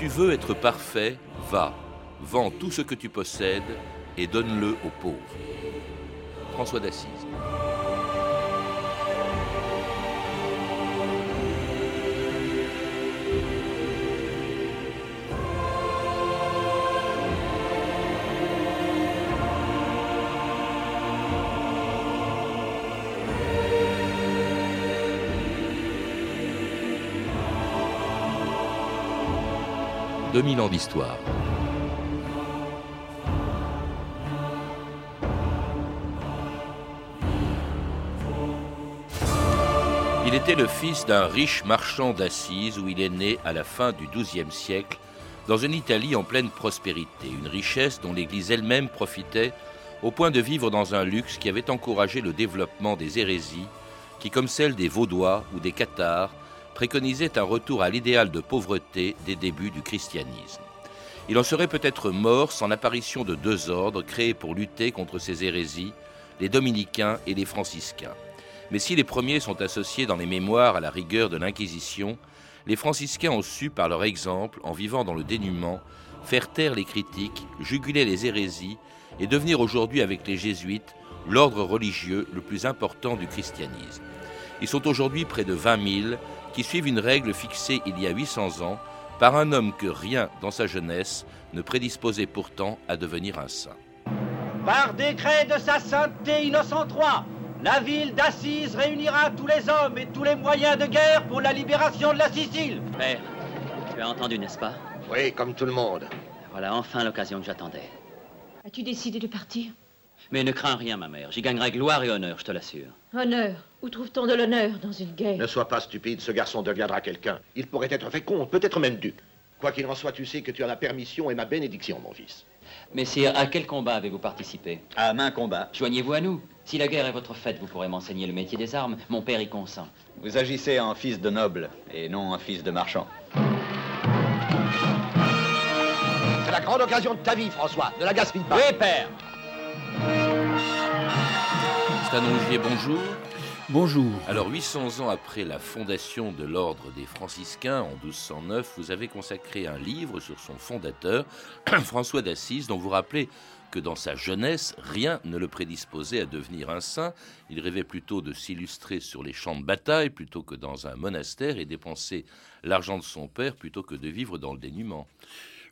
tu veux être parfait, va, vends tout ce que tu possèdes et donne-le aux pauvres. François d'Assise. « 2000 ans d'histoire. Il était le fils d'un riche marchand d'Assise où il est né à la fin du XIIe siècle, dans une Italie en pleine prospérité, une richesse dont l'Église elle-même profitait au point de vivre dans un luxe qui avait encouragé le développement des hérésies, qui, comme celle des Vaudois ou des Cathares, préconisaient un retour à l'idéal de pauvreté des débuts du christianisme. Il en serait peut-être mort sans l'apparition de deux ordres créés pour lutter contre ces hérésies, les dominicains et les franciscains. Mais si les premiers sont associés dans les mémoires à la rigueur de l'Inquisition, les franciscains ont su, par leur exemple, en vivant dans le dénuement, faire taire les critiques, juguler les hérésies et devenir aujourd'hui avec les jésuites l'ordre religieux le plus important du christianisme. Ils sont aujourd'hui près de 20 000 qui suivent une règle fixée il y a 800 ans par un homme que rien dans sa jeunesse ne prédisposait pourtant à devenir un saint. Par décret de sa sainteté Innocent III, la ville d'Assise réunira tous les hommes et tous les moyens de guerre pour la libération de la Sicile. Père, tu as entendu, n'est-ce pas? Oui, comme tout le monde. Voilà enfin l'occasion que j'attendais. As-tu décidé de partir? Mais ne crains rien, ma mère. J'y gagnerai gloire et honneur, je te l'assure. Honneur Où trouve-t-on de l'honneur dans une guerre? Ne sois pas stupide, ce garçon deviendra quelqu'un. Il pourrait être fait comte, peut-être même duc. Quoi qu'il en soit, tu sais que tu as la permission et ma bénédiction, mon fils. Messire, à quel combat avez-vous participé? À main combat. Joignez-vous à nous. Si la guerre est votre fête, vous pourrez m'enseigner le métier des armes. Mon père y consent. Vous agissez en fils de noble et non en fils de marchand. C'est la grande occasion de ta vie, François. Ne la gaspille pas. Oui, père. Bonjour. Bonjour. Alors, 800 ans après la fondation de l'ordre des franciscains en 1209, vous avez consacré un livre sur son fondateur, François d'Assise, dont vous rappelez que dans sa jeunesse, rien ne le prédisposait à devenir un saint. Il rêvait plutôt de s'illustrer sur les champs de bataille plutôt que dans un monastère et dépenser l'argent de son père plutôt que de vivre dans le dénuement.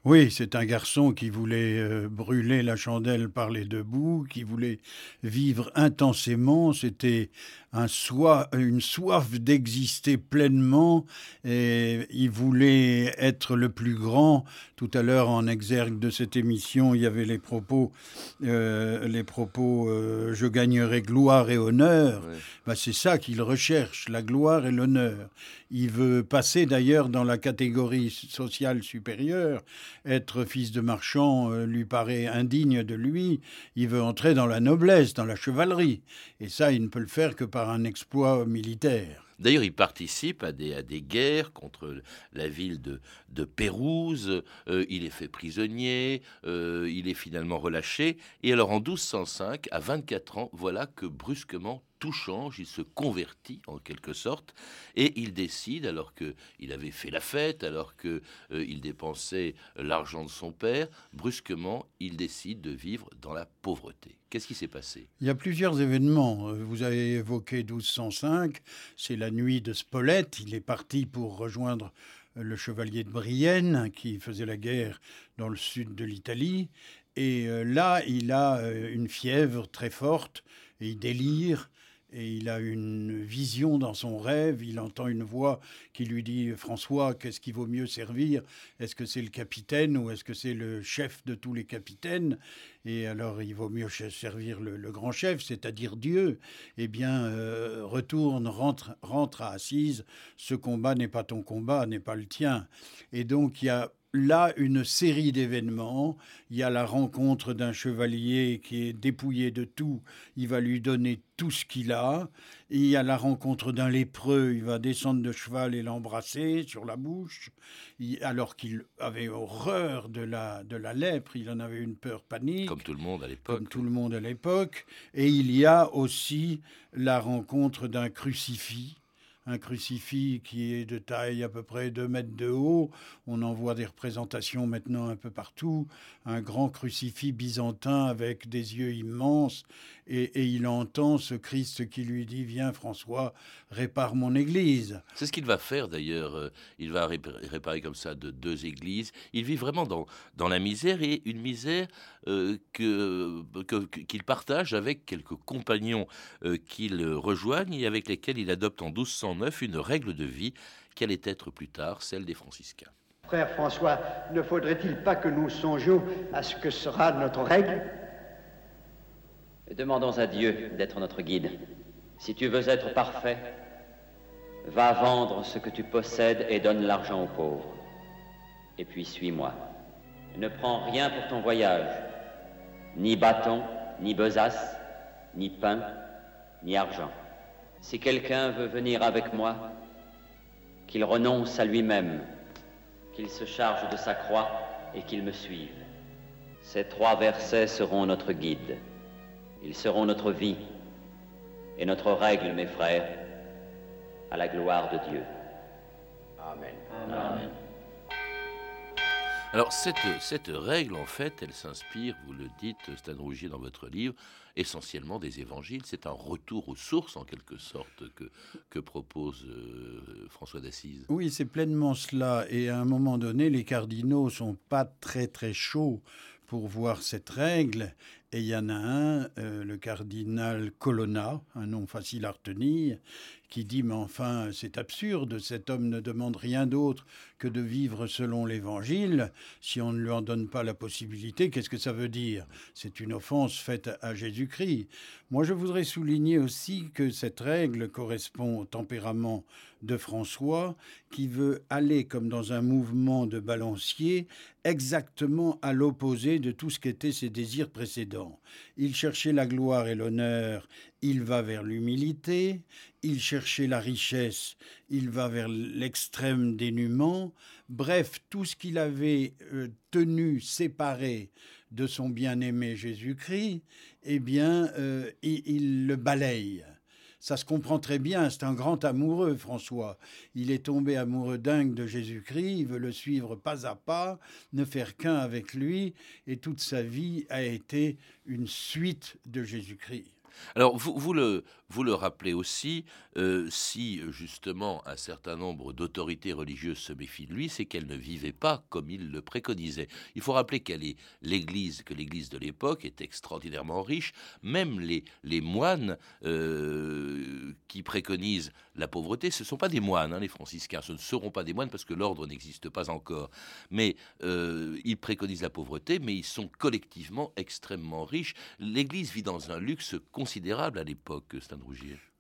Oui, c'est un garçon qui voulait euh, brûler la chandelle par les deux bouts, qui voulait vivre intensément. C'était un soi, une soif d'exister pleinement et il voulait être le plus grand. Tout à l'heure, en exergue de cette émission, il y avait les propos, euh, les propos euh, je gagnerai gloire et honneur. Ouais. Ben, c'est ça qu'il recherche, la gloire et l'honneur. Il veut passer d'ailleurs dans la catégorie sociale supérieure. Être fils de marchand euh, lui paraît indigne de lui. Il veut entrer dans la noblesse, dans la chevalerie. Et ça, il ne peut le faire que par un exploit militaire. D'ailleurs, il participe à des, à des guerres contre la ville de, Pérouse. Euh, il est fait prisonnier. euh, il est finalement relâché. Et alors, en 1205, à 24 ans, voilà que brusquement tout change. Il se convertit en quelque sorte et il décide, alors que il avait fait la fête, alors que euh, il dépensait l'argent de son père, brusquement, il décide de vivre dans la pauvreté. Qu'est-ce qui s'est passé? Il y a plusieurs événements. Euh, Vous avez évoqué 1205, c'est la nuit de Spolète. Il est parti pour rejoindre euh, le chevalier de Brienne qui faisait la guerre dans le sud de l'Italie. Et là, il a une fièvre très forte et il délire. Et il a une vision dans son rêve, il entend une voix qui lui dit François, qu'est-ce qui vaut mieux servir? Est-ce que c'est le capitaine ou est-ce que c'est le chef de tous les capitaines? Et alors il vaut mieux servir le, le grand chef, c'est-à-dire Dieu. Eh bien, euh, retourne, rentre, rentre à Assise, ce combat n'est pas ton combat, n'est pas le tien. Et donc il y a là une série d'événements. Il y a la rencontre d'un chevalier qui est dépouillé de tout. Il va lui donner tout ce qu'il a. Il y a la rencontre d'un lépreux. Il va descendre de cheval et l'embrasser sur la bouche. Il- alors qu'il avait horreur de la, de la lèpre. Il en avait une peur panique Comme tout le monde à l'époque. comme tout le monde à l'époque. Et il y a aussi la rencontre d'un crucifix, un crucifix qui est de taille à peu près 2 mètres de haut. On en voit des représentations maintenant un peu partout. Un grand crucifix byzantin avec des yeux immenses. Et, il entend ce Christ qui lui dit Viens, François, répare mon église. C'est ce qu'il va faire d'ailleurs. Euh, il va réparer comme ça de deux églises. Il vit vraiment dans, dans la misère et une misère euh, que, qu'il partage avec quelques compagnons euh, qu'il rejoigne et avec lesquels il adopte en 1209 une règle de vie qui allait être plus tard celle des franciscains. Frère François, ne faudrait-il pas que nous songions à ce que sera notre règle? Demandons à Dieu d'être notre guide. Si tu veux être parfait, va vendre ce que tu possèdes et donne l'argent aux pauvres. Et puis suis-moi. Ne prends rien pour ton voyage, ni bâton, ni besace, ni pain, ni argent. Si quelqu'un veut venir avec moi, qu'il renonce à lui-même, qu'il se charge de sa croix et qu'il me suive. Ces trois versets seront notre guide. Ils seront notre vie et notre règle, mes frères, à la gloire de Dieu. Amen. Amen. Alors cette, cette règle, en fait, elle s'inspire, vous le dites, Stan Rougier, dans votre livre, essentiellement des évangiles. C'est un retour aux sources, en quelque sorte, que, propose euh, François d'Assise. Oui, c'est pleinement cela. Et à un moment donné, les cardinaux sont pas très très chauds pour voir cette règle. Et il y en a un, euh, le cardinal Colonna, un nom facile à retenir, qui dit Mais enfin, c'est absurde, cet homme ne demande rien d'autre que de vivre selon l'Évangile. Si on ne lui en donne pas la possibilité, qu'est-ce que ça veut dire? C'est une offense faite à Jésus-Christ. Moi, je voudrais souligner aussi que cette règle correspond au tempérament de François, qui veut aller comme dans un mouvement de balancier, exactement à l'opposé de tout ce qu'étaient ses désirs précédents. Il cherchait la gloire et l'honneur, il va vers l'humilité, il cherchait la richesse, il va vers l'extrême dénuement, bref, tout ce qu'il avait euh, tenu séparé de son bien-aimé Jésus-Christ, eh bien, euh, il, le balaye. Ça se comprend très bien, c'est un grand amoureux, François. Il est tombé amoureux dingue de Jésus-Christ, il veut le suivre pas à pas, ne faire qu'un avec lui, et toute sa vie a été une suite de Jésus-Christ. Alors, vous, vous, le, vous le rappelez aussi, euh, si justement un certain nombre d'autorités religieuses se méfient de lui, c'est qu'elle ne vivait pas comme il le préconisait. Il faut rappeler qu'elle est l'Église, que l'Église de l'époque est extraordinairement riche. Même les, moines euh, qui préconisent la pauvreté, ce ne sont pas des moines, hein, les franciscains. Ce ne seront pas des moines parce que l'ordre n'existe pas encore. Mais euh, ils préconisent la pauvreté, mais ils sont collectivement extrêmement riches. L'Église vit dans un luxe considérable à l'époque,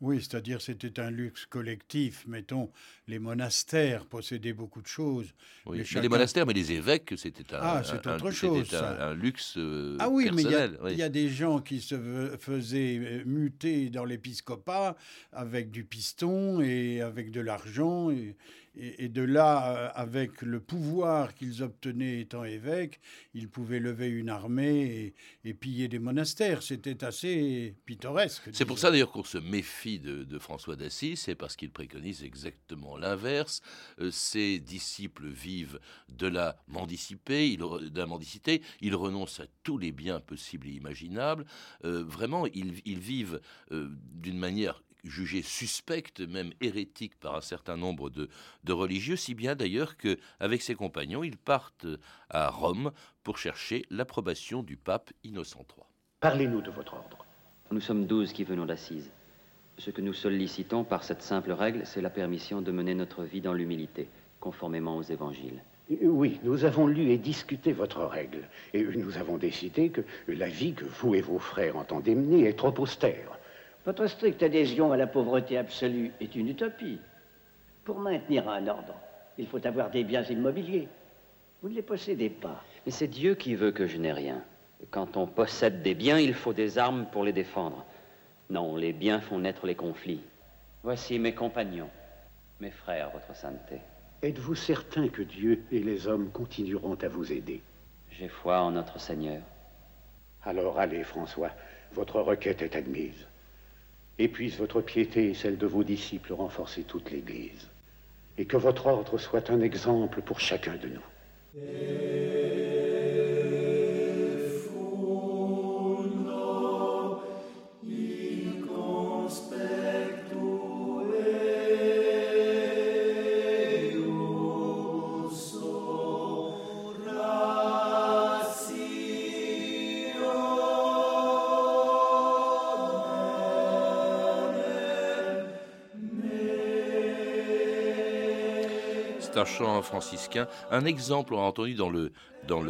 oui, c'est-à-dire c'était un luxe collectif. Mettons, les monastères possédaient beaucoup de choses. Oui, mais les monastères, mais les évêques, c'était un, ah, c'est autre chose, un, luxe euh, Ah oui, mais il y, a des gens qui se faisaient euh, muter dans l'épiscopat avec du piston et avec de l'argent. Et, et, de là, euh, avec le pouvoir qu'ils obtenaient étant évêques, ils pouvaient lever une armée et, piller des monastères. C'était assez pittoresque. C'est pour ça d'ailleurs qu'on se méfie de, François d'Assise, c'est parce qu'il préconise exactement l'inverse. Euh, ses disciples vivent de la mendicité, il, de la mendicité, ils renoncent à tous les biens possibles et imaginables. Euh, vraiment, ils, vivent d'une manière jugé suspecte, même hérétique par un certain nombre de, religieux, si bien d'ailleurs qu'avec ses compagnons, ils partent à Rome pour chercher l'approbation du pape Innocent III. Parlez-nous de votre ordre. Nous sommes douze qui venons d'Assise. Ce que nous sollicitons par cette simple règle, c'est la permission de mener notre vie dans l'humilité, conformément aux évangiles. Oui, nous avons lu et discuté votre règle, et nous avons décidé que la vie que vous et vos frères entendez mener est trop austère. Votre stricte adhésion à la pauvreté absolue est une utopie. Pour maintenir un ordre, il faut avoir des biens immobiliers. Vous ne les possédez pas. Mais c'est Dieu qui veut que je n'ai rien. Quand on possède des biens, il faut des armes pour les défendre. Non, les biens font naître les conflits. Voici mes compagnons, mes frères, votre sainteté. Êtes-vous certain que Dieu et les hommes continueront à vous aider? J'ai foi en notre Seigneur. Alors allez, François, votre requête est admise. Et puisse votre piété et celle de vos disciples renforcer toute l'Église, et que votre ordre soit un exemple pour chacun de nous. Franciscain. Un exemple, on entendu dans le dans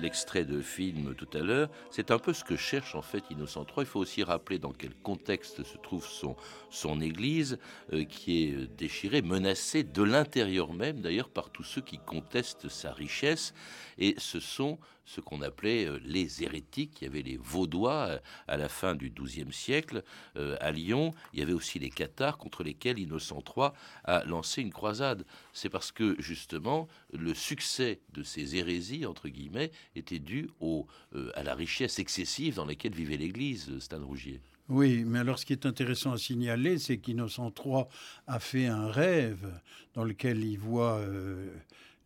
l'extrait le, de film tout à l'heure, c'est un peu ce que cherche en fait Innocent III. Il faut aussi rappeler dans quel contexte se trouve son, son église, euh, qui est déchirée, menacée de l'intérieur même d'ailleurs par tous ceux qui contestent sa richesse. Et ce sont ce qu'on appelait euh, les hérétiques. Il y avait les Vaudois euh, à la fin du XIIe siècle à Lyon. Il y avait aussi les Cathares contre lesquels Innocent III a lancé une croisade. C'est parce que justement le succès de ces hérésies, entre guillemets, était dû au, euh, à la richesse excessive dans laquelle vivait l'Église, euh, Stan Rougier. Oui, mais alors ce qui est intéressant à signaler, c'est qu'Innocent III a fait un rêve dans lequel il voit euh,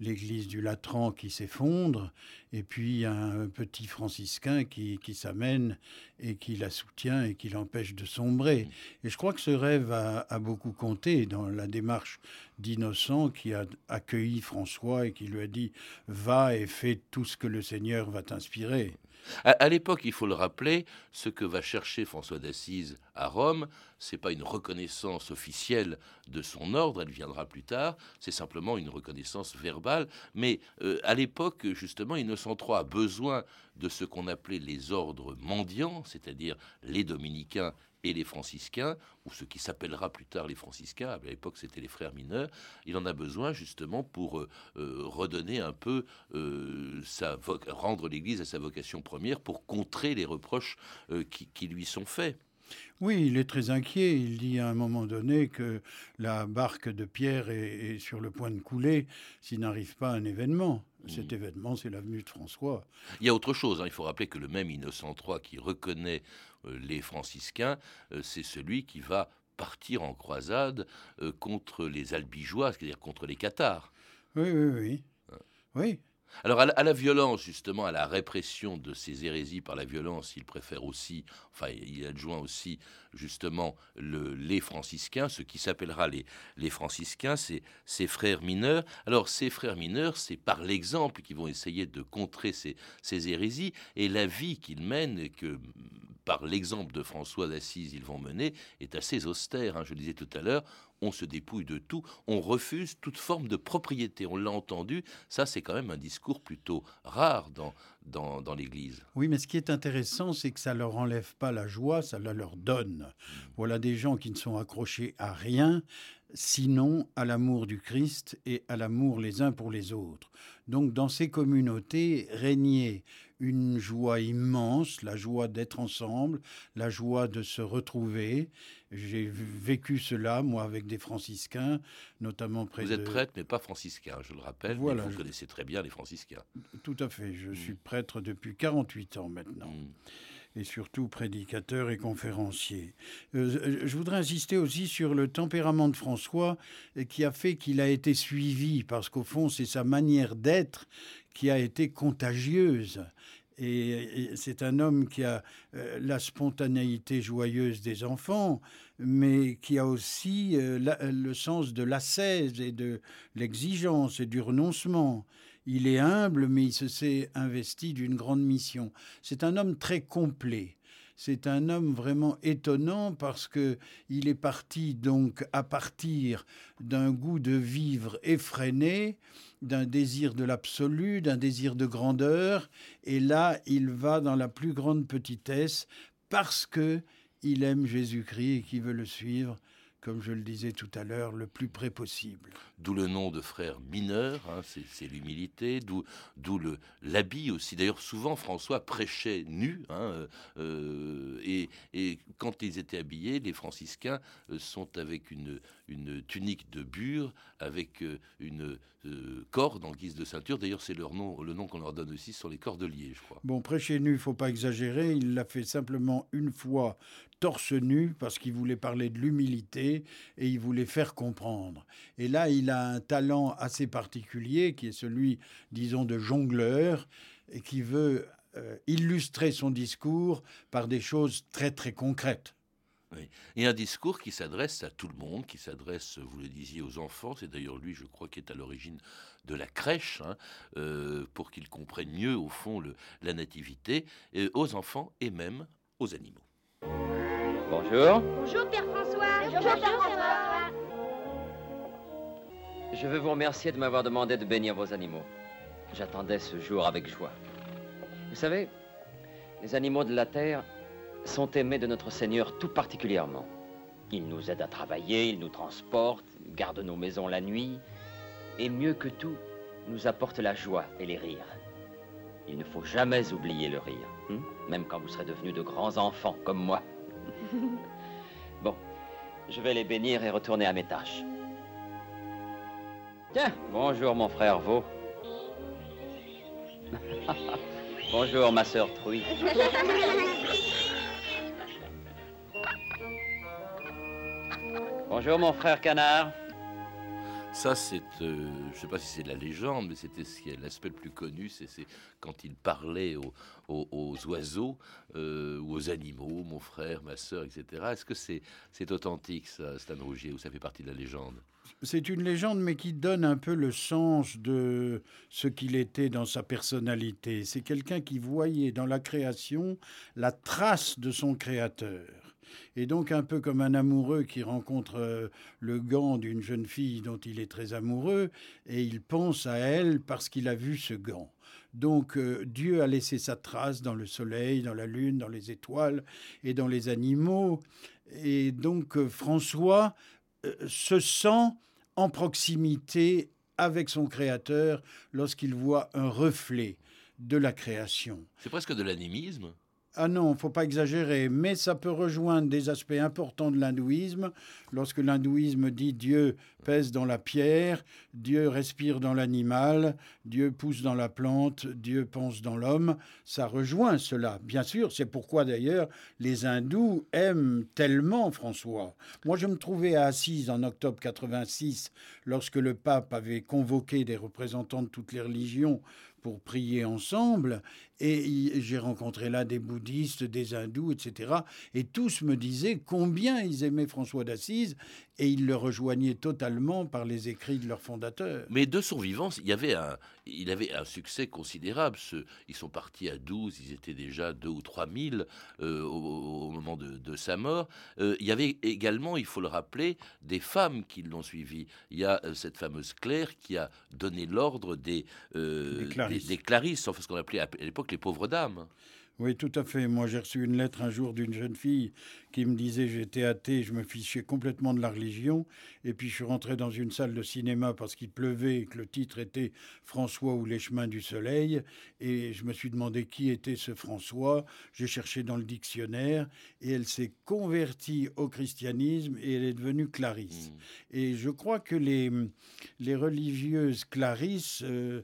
l'église du Latran qui s'effondre, et puis un petit franciscain qui, qui s'amène et qui la soutient et qui l'empêche de sombrer. Et je crois que ce rêve a, beaucoup compté dans la démarche d'Innocent qui a accueilli François et qui lui a dit Va et fais tout ce que le Seigneur va t'inspirer. À, l'époque, il faut le rappeler, ce que va chercher François d'Assise à Rome, c'est pas une reconnaissance officielle de son ordre, elle viendra plus tard, c'est simplement une reconnaissance verbale. Mais euh, à l'époque, justement, Innocent III a besoin de ce qu'on appelait les ordres mendiants, c'est-à-dire les dominicains et les franciscains, ou ce qui s'appellera plus tard les franciscains, à l'époque c'était les frères mineurs, il en a besoin justement pour euh, euh, redonner un peu euh, rendre l'Église à sa vocation première, pour contrer les reproches qui, lui sont faits. Oui, il est très inquiet. Il dit à un moment donné que la barque de Pierre est, sur le point de couler s'il n'arrive pas un événement. Cet mmh. événement, c'est l'avenue de François. Il y a autre chose. Hein. Il faut rappeler que le même Innocent III qui reconnaît euh, les franciscains, euh, c'est celui qui va partir en croisade euh, contre les albigeois, c'est-à-dire contre les cathares. Oui, oui, oui. Hein. Oui, alors à la, violence, justement, à la répression de ces hérésies par la violence, il préfère aussi, enfin il adjoint aussi justement le, les franciscains, ce qui s'appellera les, les franciscains, c'est ces frères mineurs. Alors ces frères mineurs, c'est par l'exemple qu'ils vont essayer de contrer ces, ces hérésies, et la vie qu'ils mènent, et que par l'exemple de François d'Assise ils vont mener, est assez austère. Hein. Je disais tout à l'heure, on se dépouille de tout, on refuse toute forme de propriété. On l'a entendu, ça c'est quand même un discours plutôt rare dans, dans, dans l'Église. Oui, mais ce qui est intéressant, c'est que ça leur enlève pas la joie, ça la leur donne. Voilà des gens qui ne sont accrochés à rien, sinon à l'amour du Christ et à l'amour les uns pour les autres. Donc dans ces communautés régnait une joie immense, la joie d'être ensemble, la joie de se retrouver. J'ai vécu cela, moi, avec des franciscains, notamment près Vous êtes prêtre, mais pas franciscain, je le rappelle. Voilà, vous connaissez très bien les franciscains. Tout à fait. Je mm. suis prêtre depuis 48 ans maintenant. Mm et surtout prédicateur et conférencier. Euh, je voudrais insister aussi sur le tempérament de François qui a fait qu'il a été suivi, parce qu'au fond, c'est sa manière d'être qui a été contagieuse. Et, c'est un homme qui a euh, la spontanéité joyeuse des enfants, mais qui a aussi euh, le sens de l'ascèse et de l'exigence et du renoncement. Il est humble, mais il se s'est investi d'une grande mission. C'est un homme très complet. C'est un homme vraiment étonnant parce que il est parti donc à partir d'un goût de vivre effréné, d'un désir de l'absolu, d'un désir de grandeur, et là il va dans la plus grande petitesse parce que il aime Jésus-Christ et qu'il veut le suivre comme je le disais tout à l'heure, le plus près possible. D'où le nom de frère mineur, hein, c'est l'humilité, d'où l'habit aussi. D'ailleurs, souvent François prêchait nu, hein, euh, et, quand ils étaient habillés, les franciscains euh, sont avec une, une tunique de bure, avec euh, une corde en guise de ceinture. D'ailleurs, c'est leur nom, le nom qu'on leur donne aussi sur les cordeliers, je crois. Bon, prêcher nu, il faut pas exagérer. Il l'a fait simplement une fois torse nu parce qu'il voulait parler de l'humilité et il voulait faire comprendre. Et là, il a un talent assez particulier qui est celui, disons, de jongleur et qui veut euh, illustrer son discours par des choses très très concrètes. Et un discours qui s'adresse à tout le monde, qui s'adresse, vous le disiez, aux enfants. C'est d'ailleurs lui, je crois, qui est à l'origine de la crèche, hein, euh, pour qu'ils comprennent mieux, au fond, le, la nativité, aux enfants et même aux animaux. Bonjour. Bonjour, Père François. Bonjour, Père François. Je veux vous remercier de m'avoir demandé de bénir vos animaux. J'attendais ce jour avec joie. Vous savez, les animaux de la terre sont aimés de notre Seigneur tout particulièrement. Ils nous aident à travailler, ils nous transportent, gardent nos maisons la nuit, et mieux que tout, nous apportent la joie et les rires. Il ne faut jamais oublier le rire, hein, même quand vous serez devenus de grands enfants comme moi. bon, je vais les bénir et retourner à mes tâches. Tiens, bonjour mon frère Vaux. bonjour ma sœur Trouille. Bonjour mon frère Canard. Ça, c'est, euh, je ne sais pas si c'est de la légende, mais c'était l'aspect le plus connu, c'est, quand il parlait aux, oiseaux euh, ou aux animaux, mon frère, ma soeur, etc. Est-ce que c'est, c'est authentique, ça, Stan Rougier, ou ça fait partie de la légende? C'est une légende, mais qui donne un peu le sens de ce qu'il était dans sa personnalité. C'est quelqu'un qui voyait dans la création la trace de son créateur. Et donc un peu comme un amoureux qui rencontre euh, le gant d'une jeune fille dont il est très amoureux, et il pense à elle parce qu'il a vu ce gant. Donc euh, Dieu a laissé sa trace dans le soleil, dans la lune, dans les étoiles et dans les animaux. Et donc euh, François se sent en proximité avec son Créateur lorsqu'il voit un reflet de la création. C'est presque de l'animisme. Ah non, faut pas exagérer, mais ça peut rejoindre des aspects importants de l'hindouisme. Lorsque l'hindouisme dit Dieu pèse dans la pierre, Dieu respire dans l'animal, Dieu pousse dans la plante, Dieu pense dans l'homme, ça rejoint cela. Bien sûr, c'est pourquoi d'ailleurs les hindous aiment tellement François. Moi, je me trouvais à Assise en octobre 86 lorsque le pape avait convoqué des représentants de toutes les religions pour prier ensemble. Et j'ai rencontré là des bouddhistes, des hindous, etc. Et tous me disaient combien ils aimaient François d'Assise et ils le rejoignaient totalement par les écrits de leur fondateur. Mais de son vivant, il, y avait un, il avait un succès considérable. ils sont partis à 12, ils étaient déjà 2 ou 3 000 euh, au, moment de, sa mort. Euh, il y avait également, il faut le rappeler, des femmes qui l'ont suivi. Il y a euh, cette fameuse Claire qui a donné l'ordre des, des, clarisses. des, clarisses, enfin ce qu'on appelait à l'époque les pauvres dames. Oui, tout à fait. Moi, j'ai reçu une lettre un jour d'une jeune fille qui me disait j'étais athée, je me fichais complètement de la religion. Et puis, je suis rentré dans une salle de cinéma parce qu'il pleuvait et que le titre était François ou les chemins du soleil. Et je me suis demandé qui était ce François. J'ai cherché dans le dictionnaire et elle s'est convertie au christianisme et elle est devenue Clarisse. Mmh. Et je crois que les, les religieuses Clarisse euh,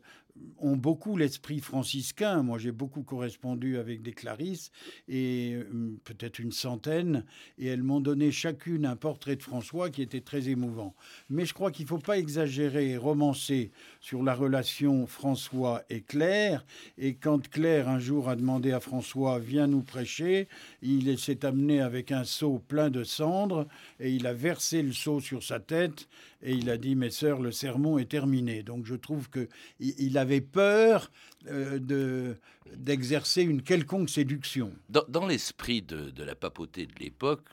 ont beaucoup l'esprit franciscain. Moi, j'ai beaucoup correspondu avec des Clarisses, et euh, peut-être une centaine, et elles m'ont donné chacune un portrait de François qui était très émouvant. Mais je crois qu'il ne faut pas exagérer et romancer sur la relation François et Claire. Et quand Claire, un jour, a demandé à François, viens nous prêcher, il s'est amené avec un seau plein de cendres, et il a versé le seau sur sa tête, et il a dit, mes sœurs, le sermon est terminé. Donc je trouve qu'il il avait peur euh, de, d'exercer une quelconque séduction. Dans, l'esprit de, la papauté de l'époque,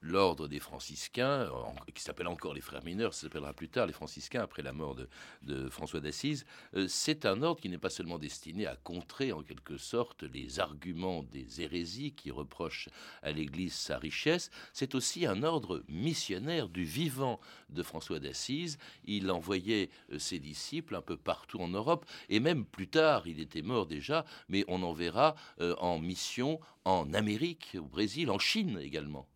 l'ordre des franciscains, qui s'appelle encore les frères mineurs, s'appellera plus tard les franciscains après la mort de, François d'Assise, euh, c'est un ordre qui n'est pas seulement destiné à contrer en quelque sorte les arguments des hérésies qui reprochent à l'Église sa richesse, c'est aussi un ordre missionnaire du vivant de François d'Assise. Il envoyait euh, ses disciples un peu partout en Europe et même plus tard, il était mort déjà, mais on en verra euh, en mission en Amérique, au Brésil, en Chine également.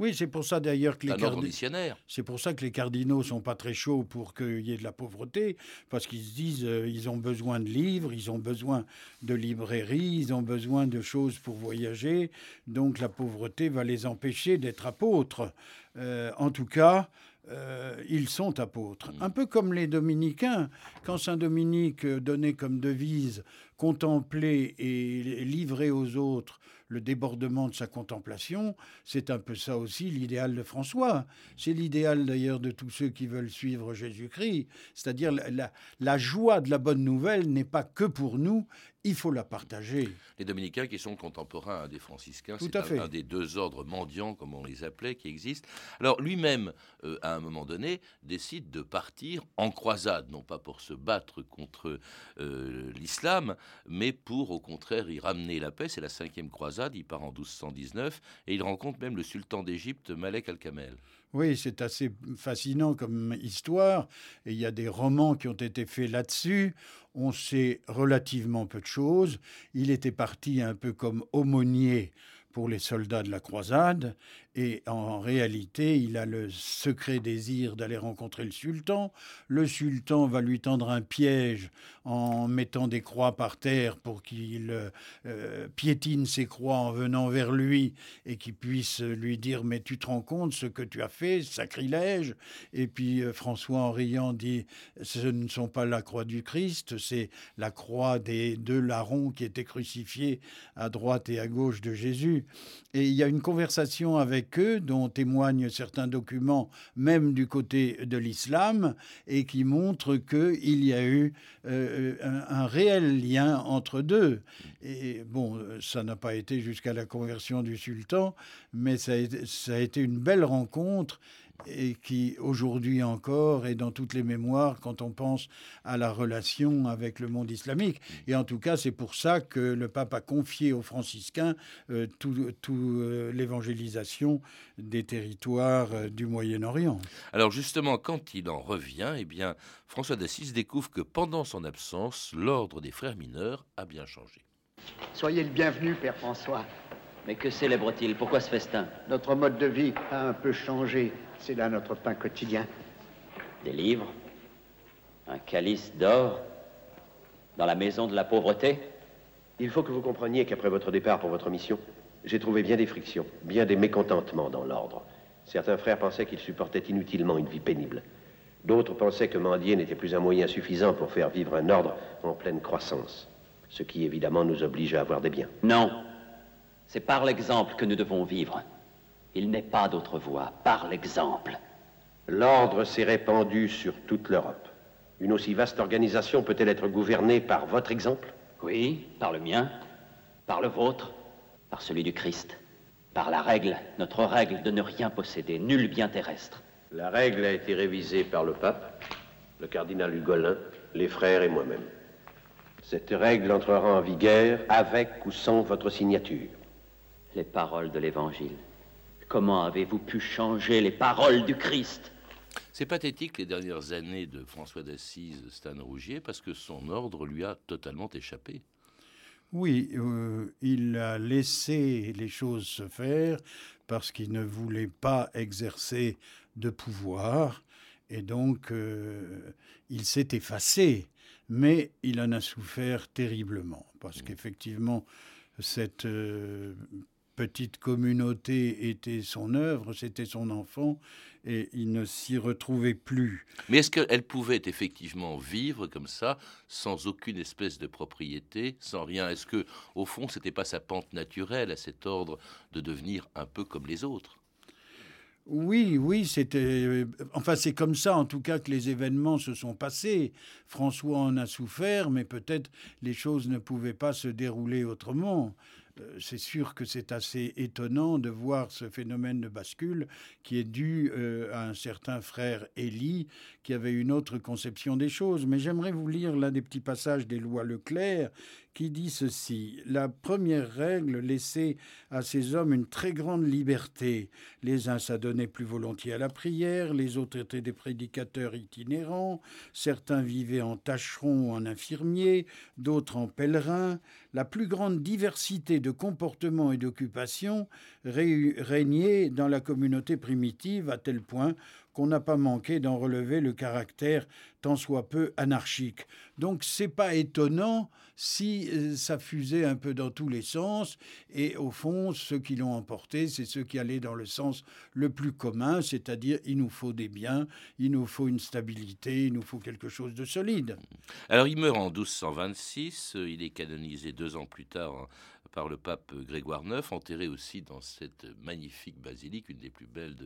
Oui, c'est pour ça d'ailleurs que les missionnaire. C'est pour ça que les cardinaux sont pas très chauds pour qu'il y ait de la pauvreté, parce qu'ils se disent euh, ils ont besoin de livres, ils ont besoin de librairies, ils ont besoin de choses pour voyager, donc la pauvreté va les empêcher d'être apôtres. Euh, en tout cas, euh, ils sont apôtres. Un peu comme les dominicains. Quand Saint Dominique donnait comme devise contempler et livrer aux autres le débordement de sa contemplation, c'est un peu ça aussi l'idéal de François. C'est l'idéal d'ailleurs de tous ceux qui veulent suivre Jésus-Christ. C'est-à-dire la, la, joie de la bonne nouvelle n'est pas que pour nous, il faut la partager. Les dominicains qui sont contemporains des franciscains, c'est un, un, des deux ordres mendiants, comme on les appelait, qui existent. Alors lui-même, euh, à un moment donné, décide de partir en croisade, non pas pour se battre contre euh, l'islam, mais pour au contraire y ramener la paix. C'est la cinquième croisade, il part en 1219 et il rencontre même le sultan d'Égypte, Malek al-Kamel. Oui, c'est assez fascinant comme histoire. Il y a des romans qui ont été faits là-dessus. On sait relativement peu de choses. Il était parti un peu comme aumônier pour les soldats de la croisade, et en réalité, il a le secret désir d'aller rencontrer le sultan. Le sultan va lui tendre un piège en mettant des croix par terre pour qu'il euh, piétine ses croix en venant vers lui et qu'il puisse lui dire Mais tu te rends compte ce que tu as fait, sacrilège? Et puis euh, François en riant dit Ce ne sont pas la croix du Christ, c'est la croix des deux larrons qui étaient crucifiés à droite et à gauche de Jésus. Et il y a une conversation avec eux dont témoignent certains documents, même du côté de l'islam, et qui montrent qu'il y a eu euh, un, réel lien entre deux. Et bon, ça n'a pas été jusqu'à la conversion du sultan, mais ça a été une belle rencontre et qui aujourd'hui encore est dans toutes les mémoires quand on pense à la relation avec le monde islamique. Et en tout cas, c'est pour ça que le pape a confié aux franciscains euh, toute tout, euh, l'évangélisation des territoires euh, du Moyen-Orient. Alors justement, quand il en revient, eh bien, François d'Assise découvre que pendant son absence, l'ordre des frères mineurs a bien changé. Soyez le bienvenu, Père François. Mais que célèbre-t-il? Pourquoi ce festin? Notre mode de vie a un peu changé. C'est là notre pain quotidien. Des livres Un calice d'or Dans la maison de la pauvreté Il faut que vous compreniez qu'après votre départ pour votre mission, j'ai trouvé bien des frictions, bien des mécontentements dans l'ordre. Certains frères pensaient qu'ils supportaient inutilement une vie pénible. D'autres pensaient que mendier n'était plus un moyen suffisant pour faire vivre un ordre en pleine croissance. Ce qui évidemment nous oblige à avoir des biens. Non. C'est par l'exemple que nous devons vivre. Il n'est pas d'autre voie, par l'exemple. L'ordre s'est répandu sur toute l'Europe. Une aussi vaste organisation peut-elle être gouvernée par votre exemple? Oui, par le mien, par le vôtre, par celui du Christ, par la règle, notre règle de ne rien posséder, nul bien terrestre. La règle a été révisée par le pape, le cardinal Hugolin, les frères et moi-même. Cette règle entrera en vigueur avec ou sans votre signature. Les paroles de l'Évangile. Comment avez-vous pu changer les paroles du Christ C'est pathétique les dernières années de François d'Assise, Stan Rougier, parce que son ordre lui a totalement échappé. Oui, euh, il a laissé les choses se faire parce qu'il ne voulait pas exercer de pouvoir et donc euh, il s'est effacé, mais il en a souffert terriblement parce mmh. qu'effectivement cette euh, petite communauté était son œuvre, c'était son enfant, et il ne s'y retrouvait plus. Mais est-ce qu'elle pouvait effectivement vivre comme ça, sans aucune espèce de propriété, sans rien? Est-ce que, au fond, c'était pas sa pente naturelle à cet ordre de devenir un peu comme les autres? Oui, oui, c'était. Enfin, c'est comme ça, en tout cas, que les événements se sont passés. François en a souffert, mais peut-être les choses ne pouvaient pas se dérouler autrement. Euh, c'est sûr que c'est assez étonnant de voir ce phénomène de bascule qui est dû euh, à un certain frère Élie qui avait une autre conception des choses. Mais j'aimerais vous lire l'un des petits passages des lois Leclerc qui dit ceci. La première règle laissait à ces hommes une très grande liberté. Les uns s'adonnaient plus volontiers à la prière, les autres étaient des prédicateurs itinérants, certains vivaient en tâcherons ou en infirmiers, d'autres en pèlerins. La plus grande diversité de comportements et d'occupations régnait dans la communauté primitive à tel point qu'on n'a pas manqué d'en relever le caractère tant soit peu anarchique. Donc c'est pas étonnant si euh, ça fusait un peu dans tous les sens et au fond ceux qui l'ont emporté c'est ceux qui allaient dans le sens le plus commun, c'est-à-dire il nous faut des biens, il nous faut une stabilité, il nous faut quelque chose de solide. Alors il meurt en 1226, il est canonisé deux ans plus tard par le pape Grégoire IX, enterré aussi dans cette magnifique basilique, une des plus belles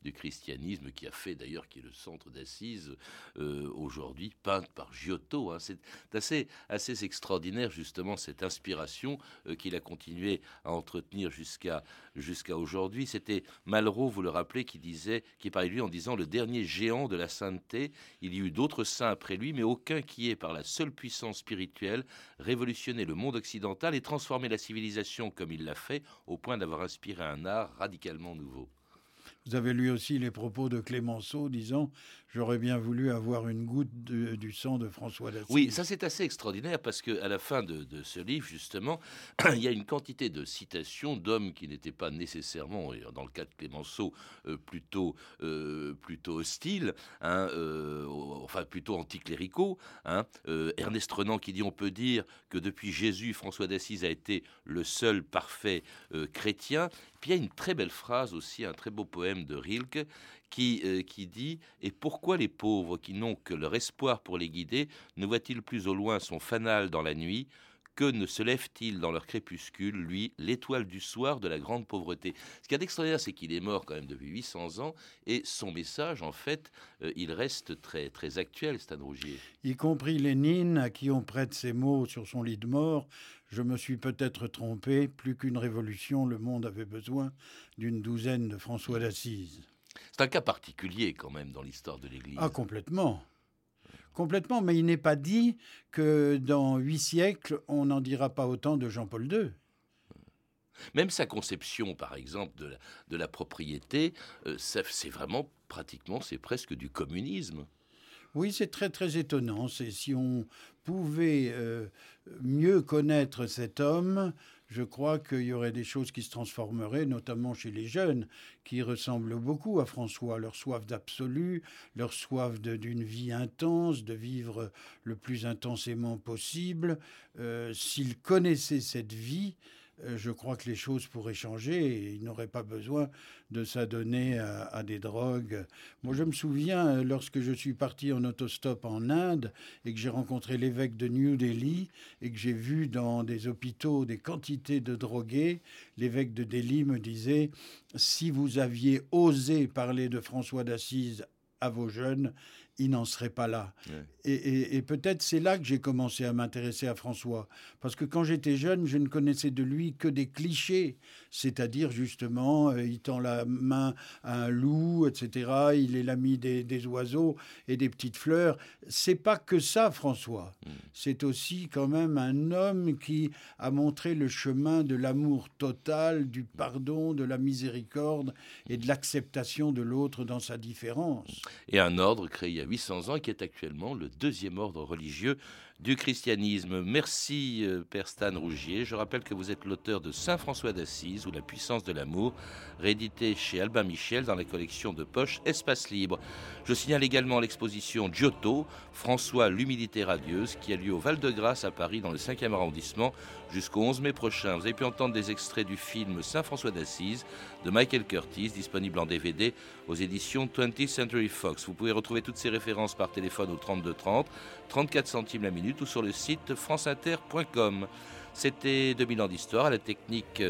du christianisme, qui a fait d'ailleurs, qui est le centre d'Assise euh, aujourd'hui, peinte par Giotto. Hein. C'est assez, assez extraordinaire justement cette inspiration euh, qu'il a continué à entretenir jusqu'à jusqu'à aujourd'hui. C'était Malraux, vous le rappelez, qui disait, qui parlait lui en disant le dernier géant de la sainteté. Il y eut d'autres saints après lui, mais aucun qui ait, par la seule puissance spirituelle, révolutionné le monde occidental et transformé la civilisation comme il l'a fait, au point d'avoir inspiré un art radicalement nouveau. Vous avez lu aussi les propos de Clémenceau disant J'aurais bien voulu avoir une goutte du sang de François d'Assise. Oui, ça c'est assez extraordinaire parce qu'à la fin de, ce livre, justement, il y a une quantité de citations d'hommes qui n'étaient pas nécessairement, dans le cas de Clémenceau, euh, plutôt, euh, plutôt hostiles, hein, euh, enfin plutôt anticléricaux. Hein. Ernest Renan qui dit On peut dire que depuis Jésus, François d'Assise a été le seul parfait chrétien. Puis il y a une très belle phrase aussi, un très beau poème de Rilke qui, euh, qui dit Et pourquoi les pauvres qui n'ont que leur espoir pour les guider ne voient-ils plus au loin son fanal dans la nuit? Que ne se lève-t-il dans leur crépuscule, lui, l'étoile du soir de la grande pauvreté? Ce qui est extraordinaire, c'est qu'il est mort quand même depuis 800 ans, et son message, en fait, euh, il reste très, très actuel, Stan Rougier. Y compris Lénine, à qui on prête ces mots sur son lit de mort, je me suis peut-être trompé, plus qu'une révolution, le monde avait besoin d'une douzaine de François d'Assise. C'est un cas particulier quand même dans l'histoire de l'Église. Ah, complètement. Complètement, mais il n'est pas dit que dans huit siècles, on n'en dira pas autant de Jean-Paul II. Même sa conception, par exemple, de la, de la propriété, euh, c'est vraiment pratiquement, c'est presque du communisme. Oui, c'est très très étonnant. C'est si on pouvait euh, mieux connaître cet homme, je crois qu'il y aurait des choses qui se transformeraient, notamment chez les jeunes, qui ressemblent beaucoup à François, leur soif d'absolu, leur soif d'une vie intense, de vivre le plus intensément possible. Euh, s'ils connaissaient cette vie, je crois que les choses pourraient changer et il n'aurait pas besoin de s'adonner à, des drogues. Moi, je me souviens, euh, lorsque je suis parti en autostop en Inde et que j'ai rencontré l'évêque de New Delhi et que j'ai vu dans des hôpitaux des quantités de drogués, l'évêque de Delhi me disait, si vous aviez osé parler de François d'Assise à vos jeunes, il n'en serait pas là. Et, peut-être c'est là que j'ai commencé à m'intéresser à François. Parce que quand j'étais jeune, je ne connaissais de lui que des clichés. C'est-à-dire, justement, euh, il tend la main à un loup, etc. Il est l'ami des, oiseaux et des petites fleurs. C'est pas que ça, François. Mm. C'est aussi quand même un homme qui a montré le chemin de l'amour total, du pardon, de la miséricorde et de l'acceptation de l'autre dans sa différence. Et un ordre créé 800 ans qui est actuellement le deuxième ordre religieux du christianisme. Merci, euh, Père Stan Rougier. Je rappelle que vous êtes l'auteur de Saint François d'Assise ou La puissance de l'amour, réédité chez Albin Michel dans la collection de poche Espace Libre. Je signale également l'exposition Giotto, François l'humilité radieuse, qui a lieu au Val-de-Grâce à Paris dans le 5e arrondissement jusqu'au 11 mai prochain. Vous avez pu entendre des extraits du film Saint François d'Assise de Michael Curtis, disponible en DVD aux éditions 20th Century Fox. Vous pouvez retrouver toutes ces références par téléphone au 32 30, 34 centimes la minute ou sur le site franceinter.com. C'était 2000 ans d'histoire à la technique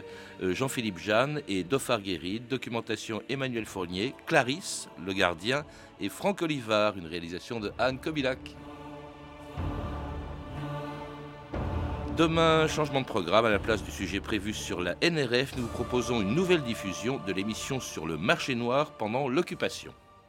euh, Jean-Philippe Jeanne et Dofar Guérid, documentation Emmanuel Fournier, Clarisse, le gardien, et Franck Olivard, une réalisation de Anne Kobilac. Demain, changement de programme à la place du sujet prévu sur la NRF, nous vous proposons une nouvelle diffusion de l'émission sur le marché noir pendant l'occupation.